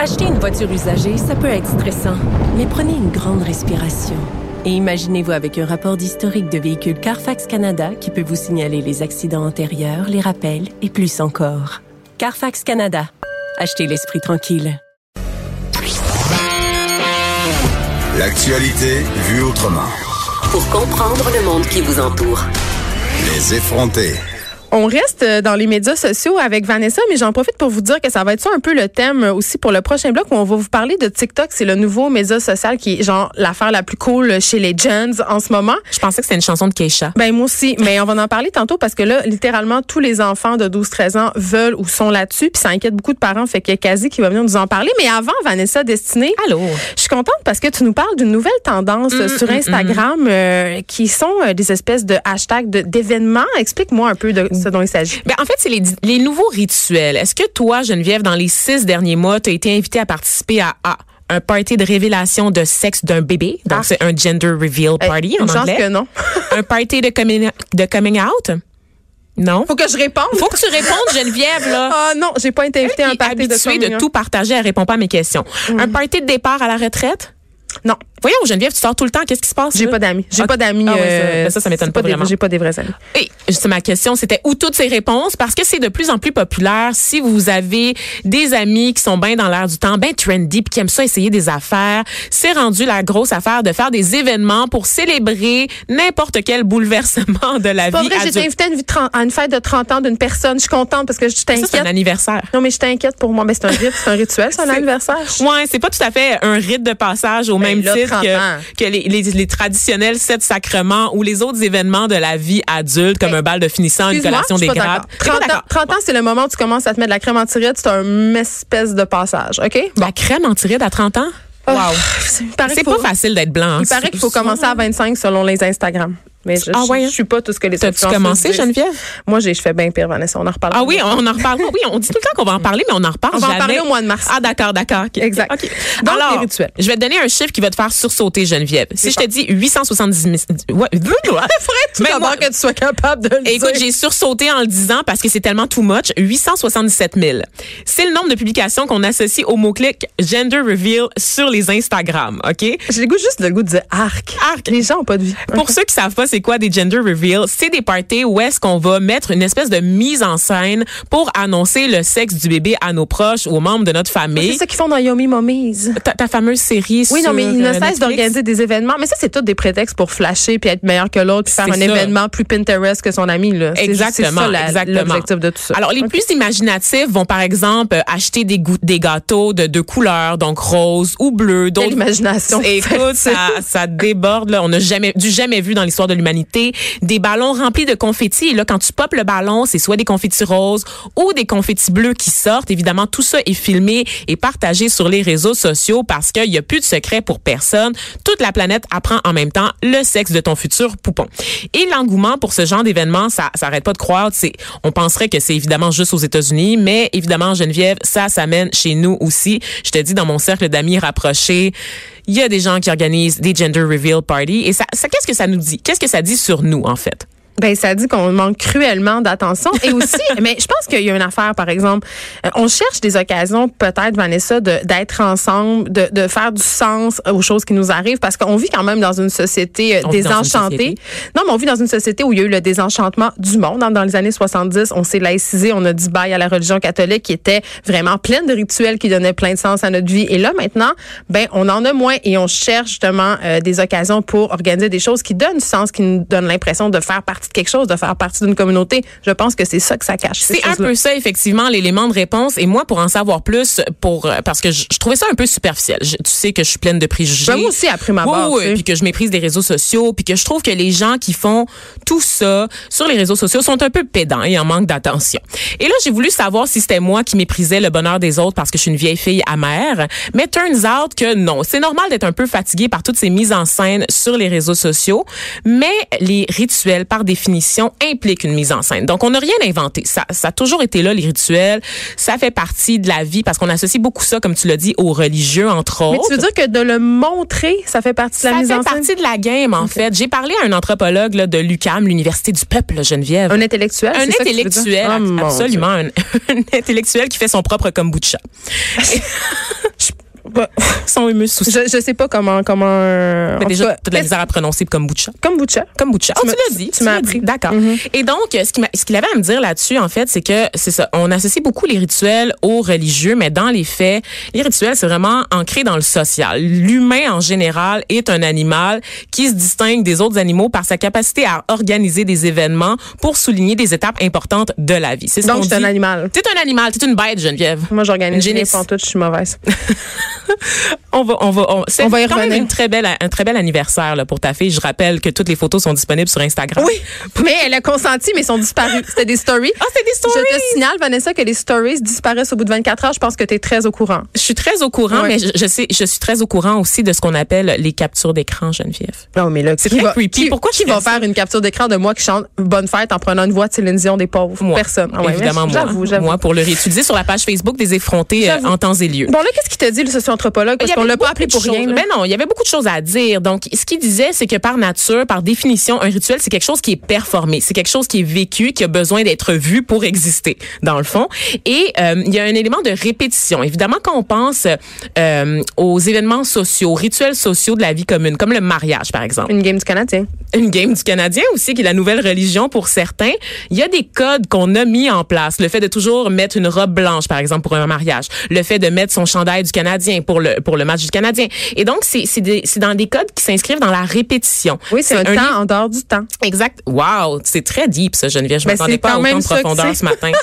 Acheter une voiture usagée, ça peut être stressant, mais prenez une grande respiration. Et imaginez-vous avec un rapport d'historique de véhicule Carfax Canada qui peut vous signaler les accidents antérieurs, les rappels et plus encore. Carfax Canada. Achetez l'esprit tranquille. L'actualité vue autrement. Pour comprendre le monde qui vous entoure. Les effronter. On reste euh, dans les médias sociaux avec Vanessa, mais j'en profite pour vous dire que ça va être ça un peu le thème aussi pour le prochain bloc où on va vous parler de TikTok. C'est le nouveau média social qui est genre l'affaire la plus cool chez les gens en ce moment. Je pensais que c'était une chanson de Keisha. Ben moi aussi, mais on va en parler tantôt parce que là, littéralement, tous les enfants de 12-13 ans veulent ou sont là-dessus, puis ça inquiète beaucoup de parents, fait qu'il y a quasi qui va venir nous en parler. Mais avant, Vanessa Destinée, Allô? je suis contente parce que tu nous parles d'une nouvelle tendance Mm, sur Instagram euh, qui sont euh, des espèces de hashtags de- d'événements. Explique-moi un peu de ce dont il s'agit. Ben, en fait, c'est les, les nouveaux rituels. Est-ce que toi, Geneviève, dans les six derniers mois, tu as été invitée à participer à A, un party de révélation de sexe d'un bébé? Donc, Ah. c'est un gender reveal party Une en anglais. que non. un party de coming, de coming out? Non. Faut que je réponde. Faut que tu répondes, Geneviève, là. Ah non, j'ai pas été invitée à un party de habituée de, tout partager, elle répond pas à mes questions. Un party de départ à la retraite? Non, Voyons, Geneviève, tu sors tout le temps. Qu'est-ce qui se passe? j'ai pas d'amis. J'ai Ok. pas d'amis. Ah ça- euh, ben ça, ça m'étonne pas des- vraiment. J'ai pas des vrais amis. Et c'est ma question, c'était où toutes ces réponses? Parce que c'est de plus en plus populaire. Si vous avez des amis qui sont bien dans l'air du temps, bien trendy, puis qui aiment ça essayer des affaires, c'est rendu la grosse affaire de faire des événements pour célébrer n'importe quel bouleversement de la C'est pas vie vrai, j'ai été adulte. invitée à une, vie de 30 à une fête de 30 ans d'une personne. Je suis contente parce que je Ça, c'est un t'inquiète. anniversaire. Non, mais je t'inquiète pour moi. Ben, c'est un rite, c'est un rituel, c'est un anniversaire. Ouais, c'est pas tout à fait un rite de passage au Ben même là, titre 30 ans. que, que les, les, les traditionnels sept sacrements ou les autres événements de la vie adulte, comme un bal de finissant, une collation des grades. d'accord. T'es pas 30 ans, d'accord? 30 ans, c'est le moment où tu commences à te mettre de la crème anti-ride. C'est un espèce de passage, OK? La crème anti-ride à 30 ans? Wow. Wow. C'est faut- pas facile d'être blanc. hein. Il paraît qu'il faut commencer à 25 selon les Instagram. Mais je, Ah je- ouais? je suis pas tout ce que les T'as-tu influenceuses commencé. Geneviève? Moi, j'ai, je fais bien pire, Vanessa. On en reparle. Ah oui, on en reparle. Oui, on dit tout le temps qu'on va en parler, mais on en reparle On va en parler au mois de mars. Ah d'accord, d'accord. ok, Exact. ok. Donc, Alors, les rituels. je vais te donner un chiffre qui va te faire sursauter, Geneviève. Si je te dis 870 000... Ouais, tout Mais d'abord moi- que tu sois capable de le Écoute, j'ai sursauté en le disant parce que c'est tellement too much. 877 000. C'est le nombre de publications qu'on associe au mot-clic gender reveal sur les Instagram, OK? J'ai le goût juste le goût de dire arc. Arc. Les gens ont pas de vie. Pour ceux qui savent pas c'est quoi des gender reveals, c'est des parties où est-ce qu'on va mettre une espèce de mise en scène pour annoncer le sexe du bébé à nos proches ou aux membres de notre C'est famille. ça qu'ils font dans Yomi Mommies. Ta, ta fameuse série Oui, sur non, mais ils ne euh, cessent d'organiser des événements. Mais ça, c'est tout des prétextes pour flasher puis être meilleur que l'autre puis faire C'est un ça. événement plus Pinterest que son ami. Là. C'est- Exactement, C'est ça l'objectif de tout ça. Alors, les plus imaginatifs vont, par exemple, euh, acheter des, des gâteaux de deux couleurs, donc rose ou bleu. Quelle imagination. Écoute, ça, ça déborde. Là. On n'a jamais, du jamais vu dans l'histoire de l'humanité des ballons remplis de confettis. Et là, quand tu popes le ballon, c'est soit des confettis roses ou des confettis bleus qui sortent. Évidemment, tout ça est filmé et partagé sur les réseaux sociaux parce qu'il n'y a plus de secret pour personne. Toute la planète apprend en même temps le sexe de ton futur poupon. Et l'engouement pour ce genre d'événement, ça, ça arrête pas de. C'est, on penserait que c'est évidemment juste aux États-Unis, mais évidemment, Geneviève, ça s'amène chez nous aussi. Je te dis, dans mon cercle d'amis rapprochés, il y a des gens qui organisent des gender reveal parties. Et ça, ça qu'est-ce que ça nous dit? Qu'est-ce que ça dit sur nous, en fait? Ben, ça dit qu'on manque cruellement d'attention. Et aussi, mais je pense qu'il y a une affaire, par exemple. Euh, on cherche des occasions, peut-être, Vanessa, d'être ensemble, de, de faire du sens aux choses qui nous arrivent, parce qu'on vit quand même dans une société euh, On une désenchantée. société. Non, mais on vit dans une société où il y a eu le désenchantement du monde. Dans, dans les années 70, on s'est laïcisé, on a dit bye à la religion catholique qui était vraiment pleine de rituels qui donnaient plein de sens à notre vie. Et là, maintenant, ben, on en a moins et on cherche justement euh, des occasions pour organiser des choses qui donnent du sens, qui nous donnent l'impression de faire partie de quelque chose, de faire partie d'une communauté. Je pense que c'est ça que ça cache. ces C'est un peu ça, effectivement, l'élément de réponse. Et moi, pour en savoir plus, pour euh, parce que je, je trouvais ça un peu superficiel. Je- tu sais que je suis pleine de préjugés. Ben, moi aussi, prime Oui, abord, oui, sais. puis que je méprise les réseaux sociaux, puis que je trouve que les gens qui font tout ça sur les réseaux sociaux sont un peu pédants et en manque d'attention. Et là, j'ai voulu savoir si c'était moi qui méprisais le bonheur des autres parce que je suis une vieille fille amère. Mais turns out que non. C'est normal d'être un peu fatigué par toutes ces mises en scène sur les réseaux sociaux, mais les rituels, par définition, impliquent une mise en scène. Donc, on n'a rien inventé. Ça, ça a toujours été là, les rituels. Ça fait partie de la vie parce qu'on associe beaucoup ça, comme tu l'as dit, aux religieux, entre autres. Mais tu veux dire que de le montrer, ça fait partie de la Ça mise fait en scène? partie de la game, en fait. J'ai parlé à un anthropologue là, de l'UCAM, l'Université du Peuple, Geneviève. Un intellectuel? Un c'est ça que tu veux dire? intellectuel, Oh, absolument. Un, un intellectuel qui fait son propre kombucha. Humus sous Je, je sais pas comment comment. euh, en Mais déjà, t'as de la misère à prononcer kombucha. kombucha. Kombucha. Oh, Tu m'as- l'as dit. tu m'as appris. dit. D'accord. Mhm. Et donc, ce qu'il avait à me dire là-dessus, en fait, c'est que c'est ça. On associe beaucoup les rituels aux religieux, mais dans les faits, les rituels, c'est vraiment ancré dans le social. L'humain, en général, est un animal qui se distingue des autres animaux par sa capacité à organiser des événements pour souligner des étapes importantes de la vie. C'est ce Donc c'est un animal. T'es un animal, t'es une bête, Geneviève. Moi j'organise Une rien génisse. pantoute, je suis mauvaise. On va, on va, on, c'est On va y quand même revenir. une très belle, un très bel anniversaire là, pour ta fille. Je rappelle que toutes les photos sont disponibles sur Instagram. Oui, mais elle a consenti, mais sont disparus. C'était des stories. Ah, c'est des stories. Je te signale, Vanessa, que les stories disparaissent au bout de 24 heures. Je pense que tu es très au courant. Je suis très au courant, Ouais. mais je, je sais, je suis très au courant aussi de ce qu'on appelle les captures d'écran, Geneviève. Non, mais là, C'est qui très va, creepy. Qui, Pourquoi qui va faire une capture d'écran de moi qui chante Bonne fête en prenant une voix de Céline Dion des pauvres? Moi. Personne. Ah ouais, Évidemment, moi. J'avoue, j'avoue. Moi, pour le réétudier sur la page Facebook des effrontés euh, en temps et lieu. Bon, là, qu'est-ce qu'il t'a dit, le socio-anthropologue? Parce Il y qu'on l'a pas appelé pour rien. là. Ben non, il y avait beaucoup de choses à dire. Donc, ce qu'il disait, c'est que par nature, par définition, un rituel, c'est quelque chose qui est performé. C'est quelque chose qui est vécu, qui a besoin d'être vu pour exister, dans le fond. Et euh, il y a un élément de répétition. Évidemment, quand on pense euh, aux événements sociaux, aux rituels sociaux de la vie commune, comme le mariage, par exemple Une game du Canadien. une game du Canadien aussi, qui est la nouvelle religion pour certains. Il y a des codes qu'on a mis en place. Le fait de toujours mettre une robe blanche, par exemple, pour un mariage. Le fait de mettre son chandail du Canadien pour le, pour le match du Canadien. Et donc, c'est, c'est, dans des codes qui s'inscrivent dans la répétition. Oui, c'est un, temps livre- en dehors du temps. Exact. Wow, c'est très deep, ça, Geneviève. Je Ben, m'attendais pas à autant de profondeur ce matin.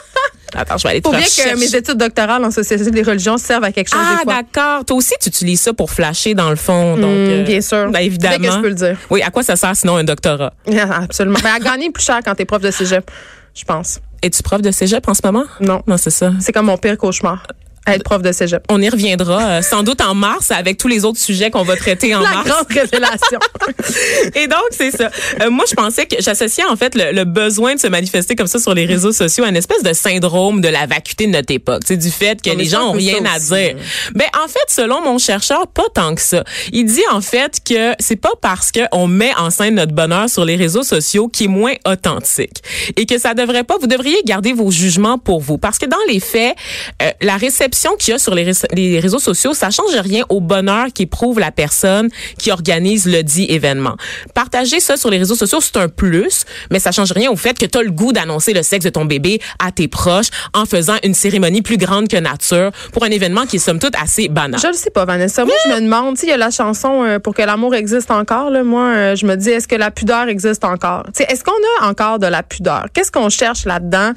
Attends, je vais aller te Faut bien que mes études doctorales en société des religions servent à quelque chose Ah, d'accord. Toi aussi, tu utilises ça pour flasher dans le fond. Donc, Hmm, euh, bien sûr. ben, évidemment. Dès que je peux le dire. Oui, à quoi ça sert sinon un doctorat? Ah, Absolument. Ben, à gagner plus cher quand t'es prof de cégep, je pense. Es-tu prof de cégep en ce moment? Non. Non, c'est ça. C'est comme mon pire cauchemar. Être prof de cégep. On y reviendra euh, sans doute en mars avec tous les autres sujets qu'on va traiter en La mars. grande révélation. Et donc, c'est ça. Euh, moi, je pensais que j'associais en fait le, le besoin de se manifester comme ça sur les réseaux sociaux à une espèce de syndrome de la vacuité de notre époque. C'est du fait que mais les gens ont rien à aussi, dire. hein. Ben, en fait, selon mon chercheur, pas tant que ça. Il dit en fait que c'est pas parce qu'on met en scène notre bonheur sur les réseaux sociaux qui est moins authentique et que ça devrait pas. Vous devriez garder vos jugements pour vous parce que dans les faits, euh, la réception qu'il y a sur les, ré- les réseaux sociaux, ça change rien au bonheur qu'éprouve la personne qui organise le dit événement. Partager ça sur les réseaux sociaux, c'est un plus, mais ça change rien au fait que tu as le goût d'annoncer le sexe de ton bébé à tes proches en faisant une cérémonie plus grande que nature pour un événement qui est somme toute assez banal. Je le sais pas, Vanessa. Moi, je me demande, il y a la chanson euh, Pour que l'amour existe encore. Là, moi, euh, je me dis, est-ce que la pudeur existe encore? Est-ce qu'on a encore de la pudeur? Qu'est-ce qu'on cherche là-dedans?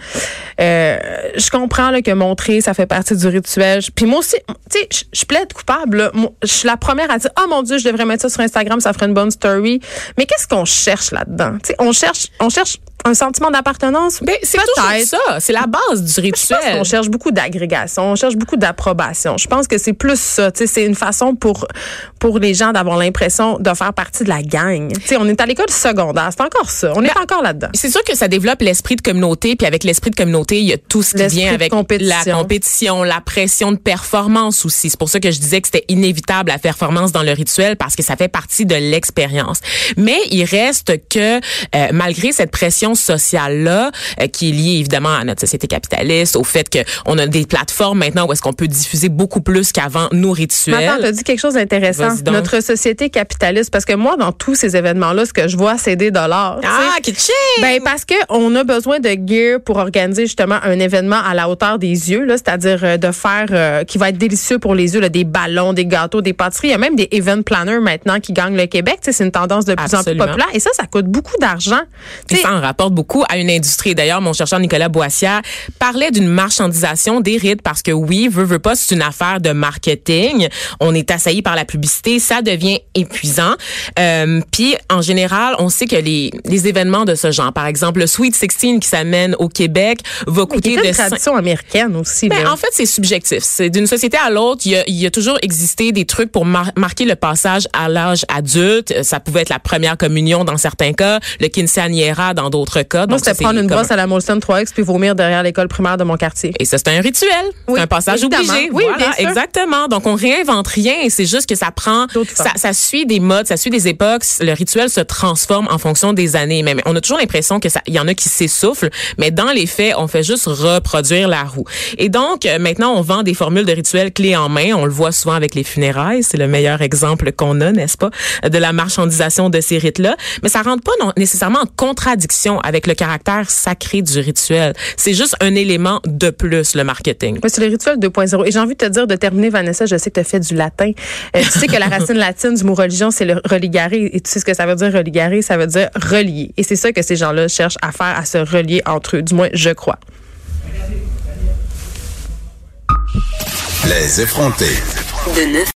Euh, je comprends que montrer, ça fait partie du rituel. Puis moi aussi, tu sais, je- plaide coupable. Je suis la première à dire, oh mon Dieu, je devrais mettre ça sur Instagram, ça ferait une bonne story. Mais qu'est-ce qu'on cherche là-dedans? Tu sais, on cherche, on cherche un sentiment d'appartenance? Ben, c'est toujours ça. C'est la base du Je pense rituel. qu'on cherche beaucoup d'agrégation, on cherche beaucoup d'approbation. Je pense que c'est plus ça. Tu sais, C'est une façon pour pour les gens d'avoir l'impression de faire partie de la gang. Tu sais, on est à l'école secondaire, c'est encore ça. On est Ben, encore là-dedans. C'est sûr que ça développe l'esprit de communauté, puis avec l'esprit de communauté, il y a tout ce qui vient avec compétition. la compétition, la pression de performance aussi. C'est pour ça que je disais que c'était inévitable la performance dans le rituel parce que ça fait partie de l'expérience. Mais il reste que euh, malgré cette pression sociale là, qui est liée évidemment à notre société capitaliste, au fait que on a des plateformes maintenant où est-ce qu'on peut diffuser beaucoup plus qu'avant nos rituels. Attends, t'as dit quelque chose d'intéressant. Notre société capitaliste, parce que moi, dans tous ces événements-là, ce que je vois, c'est des dollars. ah, qui! Ben parce que on a besoin de gear pour organiser justement un événement à la hauteur des yeux, là, c'est-à-dire euh, de faire euh, qui va être délicieux pour les yeux, là, des ballons, des gâteaux, des pâtisseries. Il y a même des event planners maintenant qui gagnent le Québec. C'est une tendance de plus en plus populaire et ça, ça coûte beaucoup d'argent. Et ça en rapporte beaucoup à une industrie. D'ailleurs, mon chercheur Nicolas Boissière parlait d'une marchandisation des rites parce que oui, veut, veut pas, c'est une affaire de marketing. On est assailli par la publicité, ça devient épuisant. Euh, Puis, en général, on sait que les, les événements de ce genre, par exemple, le Sweet 16 qui s'amène au Québec, va mais coûter de une cin- tradition américaine aussi. ben, en fait, c'est subjectif. C'est d'une société à l'autre. Il y a, il y a toujours existé des trucs pour mar- marquer le passage à l'âge adulte. Euh, Ça pouvait être la première communion dans certains cas, le quinceañera dans d'autres cas. Moi, c'était prendre une comme- brosse à la Molson 3X puis vomir derrière l'école primaire de mon quartier. Et ça, c'est un rituel. Oui, c'est un passage évidemment. obligé. Oui, Voilà, bien sûr. exactement. Donc, on réinvente rien. C'est juste que ça prend ça, ça suit des modes, ça suit des époques. Le rituel se transforme en fonction des années. Même, on a toujours l'impression que ça, il y en a qui s'essoufflent, mais dans les faits, on fait juste reproduire la roue. Et donc, euh, maintenant, on vend des formules de rituels clés en main. On le voit souvent avec les funérailles. C'est le meilleur exemple qu'on a, n'est-ce pas, de la marchandisation de ces rites-là. Mais ça rentre pas nécessairement en contradiction avec le caractère sacré du rituel. C'est juste un élément de plus, le marketing. C'est le rituel 2.0. Et j'ai envie de te dire, de terminer, Vanessa, je sais que tu as fait du latin. Euh, tu sais que la racine latine du mot religion, c'est le religare. Et tu sais ce que ça veut dire, religare? Ça veut dire relier. Et c'est ça que ces gens-là cherchent à faire, à se relier entre eux. Du moins, je crois. Les 9